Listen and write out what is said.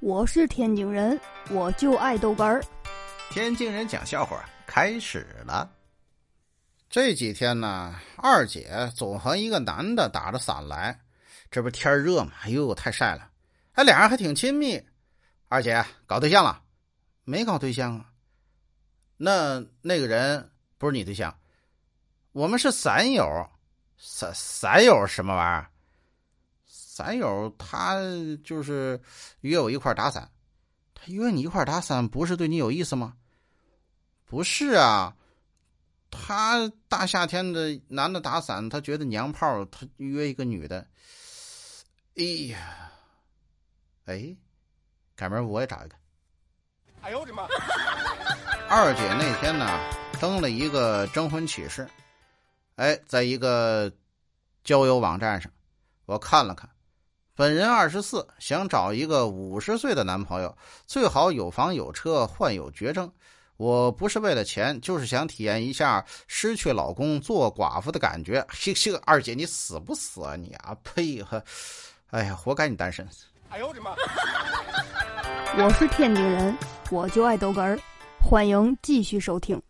我是天津人，我就爱豆干儿。天津人讲笑话开始了。这几天呢，二姐总和一个男的打着伞来，这不天热嘛？哎呦，太晒了！哎，俩人还挺亲密。二姐搞对象了？没搞对象啊。那那个人不是你对象？我们是伞友。伞伞友什么玩意儿？伞友他就是约我一块打伞，他约你一块打伞，不是对你有意思吗？不是啊，他大夏天的男的打伞，他觉得娘炮，他约一个女的。哎呀，哎，改明我也找一个。哎呦我的妈！二姐那天呢，登了一个征婚启事，哎，在一个交友网站上，我看了看。本人二十四，想找一个五十岁的男朋友，最好有房有车，患有绝症。我不是为了钱，就是想体验一下失去老公做寡妇的感觉。嘿嘿，二姐，你死不死啊你啊？呸！呵，哎呀，活该你单身。哎呦我的妈！我是天津人，我就爱逗哏儿，欢迎继续收听。